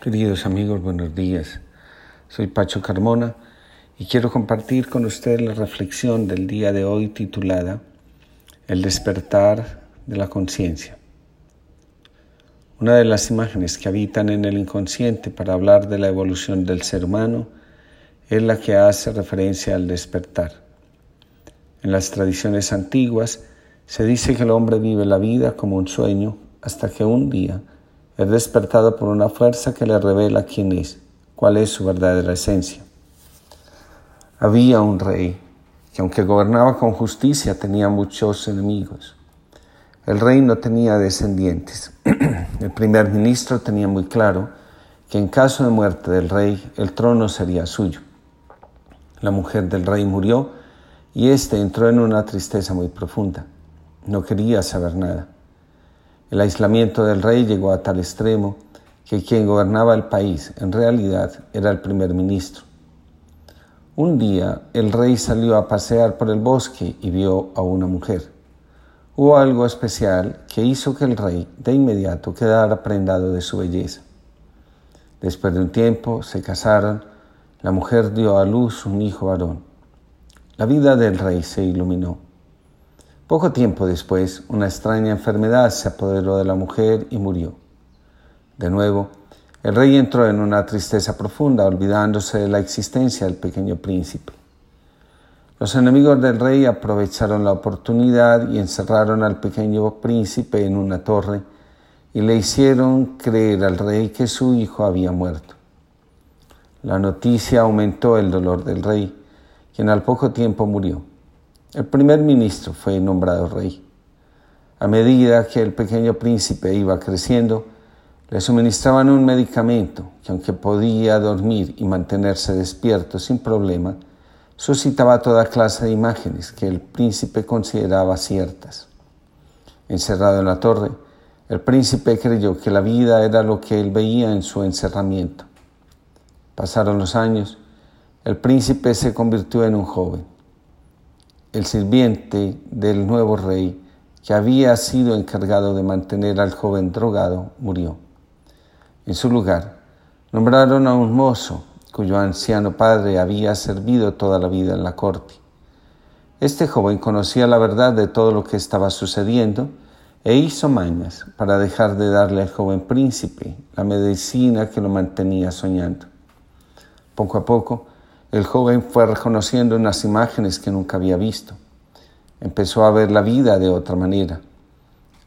Queridos amigos, buenos días. Soy Pacho Carmona y quiero compartir con ustedes la reflexión del día de hoy titulada El despertar de la conciencia. Una de las imágenes que habitan en el inconsciente para hablar de la evolución del ser humano es la que hace referencia al despertar. En las tradiciones antiguas se dice que el hombre vive la vida como un sueño hasta que un día es despertado por una fuerza que le revela quién es, cuál es su verdadera esencia. Había un rey que aunque gobernaba con justicia tenía muchos enemigos. El rey no tenía descendientes. El primer ministro tenía muy claro que en caso de muerte del rey el trono sería suyo. La mujer del rey murió y éste entró en una tristeza muy profunda. No quería saber nada. El aislamiento del rey llegó a tal extremo que quien gobernaba el país en realidad era el primer ministro. Un día el rey salió a pasear por el bosque y vio a una mujer. Hubo algo especial que hizo que el rey de inmediato quedara prendado de su belleza. Después de un tiempo se casaron, la mujer dio a luz un hijo varón. La vida del rey se iluminó. Poco tiempo después, una extraña enfermedad se apoderó de la mujer y murió. De nuevo, el rey entró en una tristeza profunda, olvidándose de la existencia del pequeño príncipe. Los enemigos del rey aprovecharon la oportunidad y encerraron al pequeño príncipe en una torre y le hicieron creer al rey que su hijo había muerto. La noticia aumentó el dolor del rey, quien al poco tiempo murió. El primer ministro fue nombrado rey. A medida que el pequeño príncipe iba creciendo, le suministraban un medicamento que aunque podía dormir y mantenerse despierto sin problema, suscitaba toda clase de imágenes que el príncipe consideraba ciertas. Encerrado en la torre, el príncipe creyó que la vida era lo que él veía en su encerramiento. Pasaron los años, el príncipe se convirtió en un joven el sirviente del nuevo rey, que había sido encargado de mantener al joven drogado, murió. En su lugar, nombraron a un mozo cuyo anciano padre había servido toda la vida en la corte. Este joven conocía la verdad de todo lo que estaba sucediendo e hizo mañas para dejar de darle al joven príncipe la medicina que lo mantenía soñando. Poco a poco, el joven fue reconociendo unas imágenes que nunca había visto. Empezó a ver la vida de otra manera.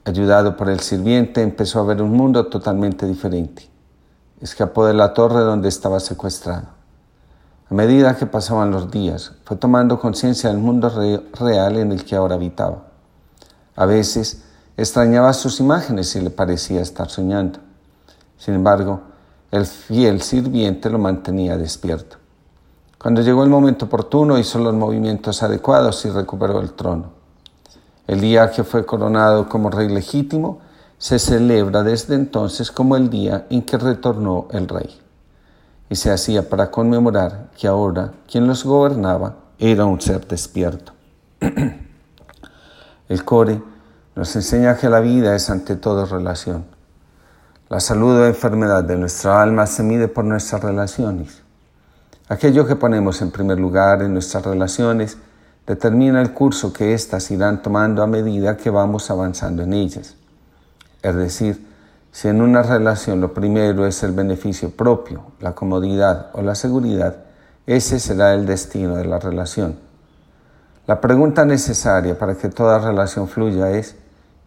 Ayudado por el sirviente, empezó a ver un mundo totalmente diferente. Escapó de la torre donde estaba secuestrado. A medida que pasaban los días, fue tomando conciencia del mundo real en el que ahora habitaba. A veces extrañaba sus imágenes y le parecía estar soñando. Sin embargo, el fiel sirviente lo mantenía despierto. Cuando llegó el momento oportuno hizo los movimientos adecuados y recuperó el trono. El día que fue coronado como rey legítimo se celebra desde entonces como el día en que retornó el rey. Y se hacía para conmemorar que ahora quien los gobernaba era un ser despierto. el core nos enseña que la vida es ante todo relación. La salud o enfermedad de nuestra alma se mide por nuestras relaciones. Aquello que ponemos en primer lugar en nuestras relaciones determina el curso que éstas irán tomando a medida que vamos avanzando en ellas. Es decir, si en una relación lo primero es el beneficio propio, la comodidad o la seguridad, ese será el destino de la relación. La pregunta necesaria para que toda relación fluya es,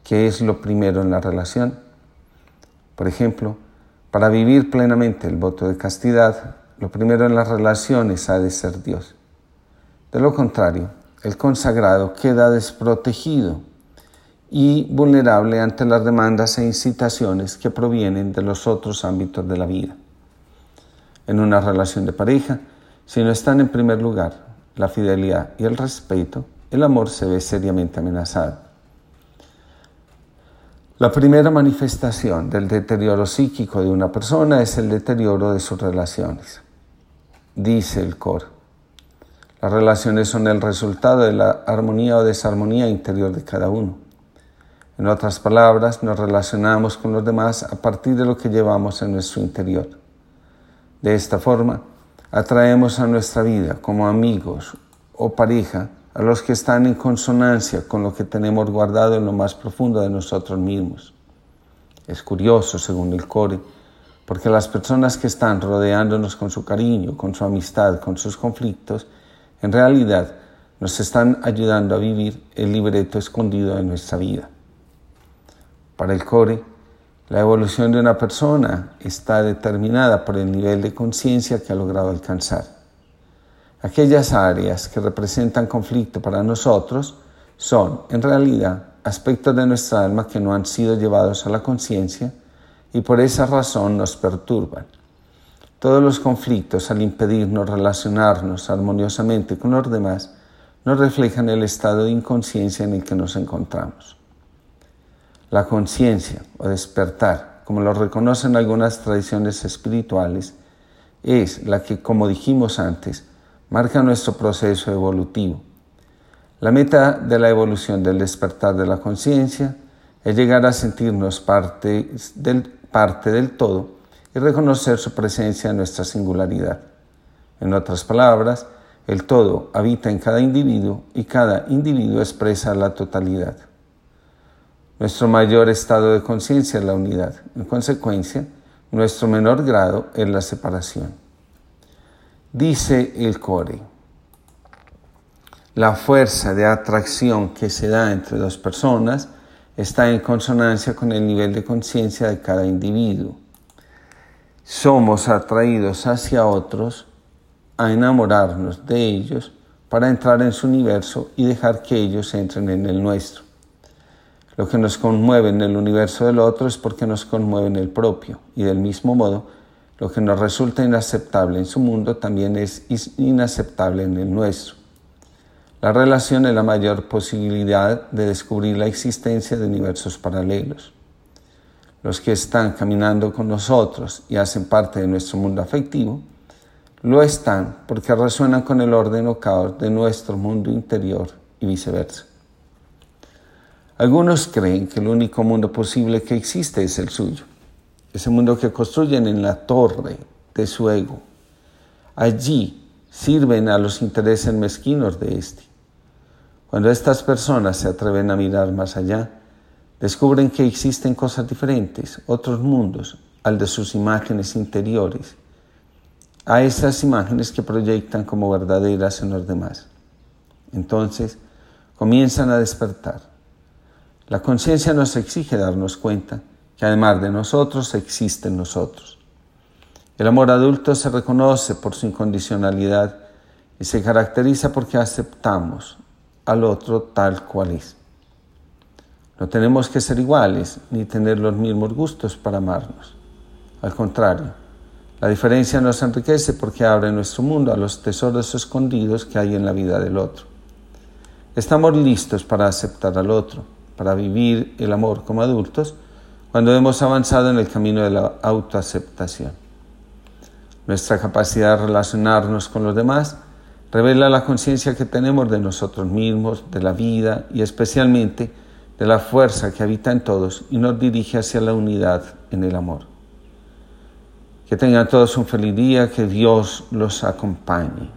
¿qué es lo primero en la relación? Por ejemplo, para vivir plenamente el voto de castidad, lo primero en las relaciones ha de ser Dios. De lo contrario, el consagrado queda desprotegido y vulnerable ante las demandas e incitaciones que provienen de los otros ámbitos de la vida. En una relación de pareja, si no están en primer lugar la fidelidad y el respeto, el amor se ve seriamente amenazado. La primera manifestación del deterioro psíquico de una persona es el deterioro de sus relaciones dice el coro. Las relaciones son el resultado de la armonía o desarmonía interior de cada uno. En otras palabras, nos relacionamos con los demás a partir de lo que llevamos en nuestro interior. De esta forma, atraemos a nuestra vida como amigos o pareja a los que están en consonancia con lo que tenemos guardado en lo más profundo de nosotros mismos. Es curioso, según el Core, porque las personas que están rodeándonos con su cariño, con su amistad, con sus conflictos, en realidad nos están ayudando a vivir el libreto escondido de nuestra vida. Para el Core, la evolución de una persona está determinada por el nivel de conciencia que ha logrado alcanzar. Aquellas áreas que representan conflicto para nosotros son, en realidad, aspectos de nuestra alma que no han sido llevados a la conciencia y por esa razón nos perturban. Todos los conflictos, al impedirnos relacionarnos armoniosamente con los demás, nos reflejan el estado de inconsciencia en el que nos encontramos. La conciencia o despertar, como lo reconocen algunas tradiciones espirituales, es la que, como dijimos antes, marca nuestro proceso evolutivo. La meta de la evolución del despertar de la conciencia es llegar a sentirnos parte del, parte del todo y reconocer su presencia en nuestra singularidad. En otras palabras, el todo habita en cada individuo y cada individuo expresa la totalidad. Nuestro mayor estado de conciencia es la unidad. En consecuencia, nuestro menor grado es la separación. Dice el core, la fuerza de atracción que se da entre dos personas está en consonancia con el nivel de conciencia de cada individuo. Somos atraídos hacia otros a enamorarnos de ellos para entrar en su universo y dejar que ellos entren en el nuestro. Lo que nos conmueve en el universo del otro es porque nos conmueve en el propio y del mismo modo lo que nos resulta inaceptable en su mundo también es inaceptable en el nuestro. La relación es la mayor posibilidad de descubrir la existencia de universos paralelos. Los que están caminando con nosotros y hacen parte de nuestro mundo afectivo, lo están porque resuenan con el orden o caos de nuestro mundo interior y viceversa. Algunos creen que el único mundo posible que existe es el suyo ese mundo que construyen en la torre de su ego. Allí sirven a los intereses mezquinos de éste. Cuando estas personas se atreven a mirar más allá, descubren que existen cosas diferentes, otros mundos, al de sus imágenes interiores, a esas imágenes que proyectan como verdaderas en los demás. Entonces comienzan a despertar. La conciencia nos exige darnos cuenta que además de nosotros existen nosotros. El amor adulto se reconoce por su incondicionalidad y se caracteriza porque aceptamos al otro tal cual es. No tenemos que ser iguales ni tener los mismos gustos para amarnos. Al contrario, la diferencia nos enriquece porque abre nuestro mundo a los tesoros escondidos que hay en la vida del otro. Estamos listos para aceptar al otro, para vivir el amor como adultos cuando hemos avanzado en el camino de la autoaceptación. Nuestra capacidad de relacionarnos con los demás revela la conciencia que tenemos de nosotros mismos, de la vida y especialmente de la fuerza que habita en todos y nos dirige hacia la unidad en el amor. Que tengan todos un feliz día, que Dios los acompañe.